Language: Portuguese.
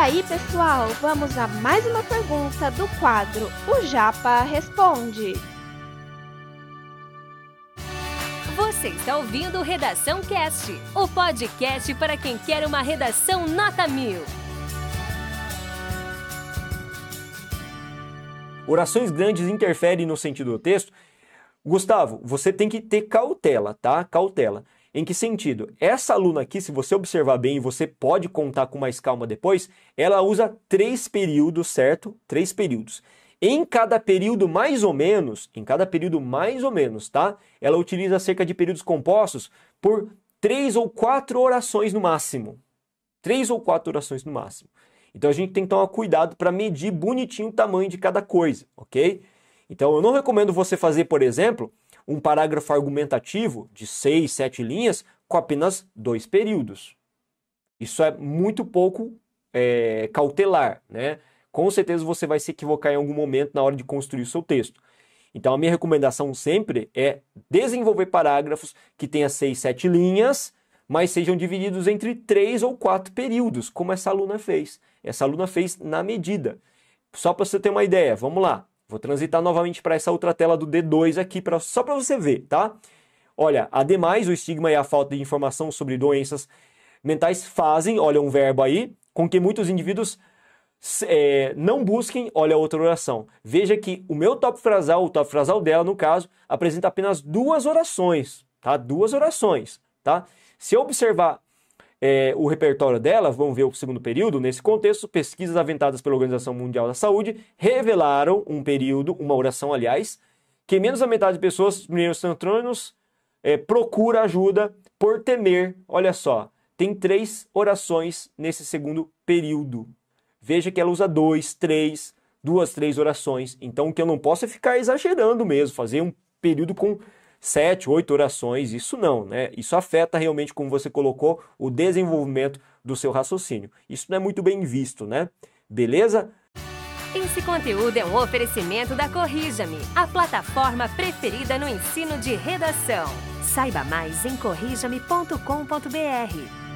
aí, pessoal, vamos a mais uma pergunta do quadro O Japa Responde. Você está ouvindo Redação Cast, o podcast para quem quer uma redação nota mil. Orações grandes interferem no sentido do texto? Gustavo, você tem que ter cautela, tá? Cautela. Em que sentido? Essa aluna aqui, se você observar bem e você pode contar com mais calma depois, ela usa três períodos, certo? Três períodos. Em cada período, mais ou menos, em cada período, mais ou menos, tá? Ela utiliza cerca de períodos compostos por três ou quatro orações no máximo. Três ou quatro orações no máximo. Então a gente tem que tomar cuidado para medir bonitinho o tamanho de cada coisa, ok? Então eu não recomendo você fazer, por exemplo, um parágrafo argumentativo de seis, sete linhas com apenas dois períodos. Isso é muito pouco é, cautelar, né? Com certeza você vai se equivocar em algum momento na hora de construir o seu texto. Então a minha recomendação sempre é desenvolver parágrafos que tenham seis, sete linhas, mas sejam divididos entre três ou quatro períodos, como essa aluna fez. Essa aluna fez na medida. Só para você ter uma ideia, vamos lá. Vou transitar novamente para essa outra tela do D2 aqui, pra, só para você ver, tá? Olha, ademais, o estigma e a falta de informação sobre doenças mentais fazem, olha um verbo aí, com que muitos indivíduos é, não busquem, olha outra oração. Veja que o meu top frasal, o top frasal dela, no caso, apresenta apenas duas orações, tá? Duas orações, tá? Se eu observar é, o repertório dela, vamos ver o segundo período, nesse contexto, pesquisas aventadas pela Organização Mundial da Saúde revelaram um período, uma oração, aliás, que menos da metade de pessoas, primeiros centrônios, é, procura ajuda por temer. Olha só, tem três orações nesse segundo período. Veja que ela usa dois, três, duas, três orações. Então, o que eu não posso é ficar exagerando mesmo, fazer um período com sete, oito orações, isso não, né? Isso afeta realmente, como você colocou, o desenvolvimento do seu raciocínio. Isso não é muito bem visto, né? Beleza? Esse conteúdo é um oferecimento da Corrija-me, a plataforma preferida no ensino de redação. Saiba mais em corrijame.com.br.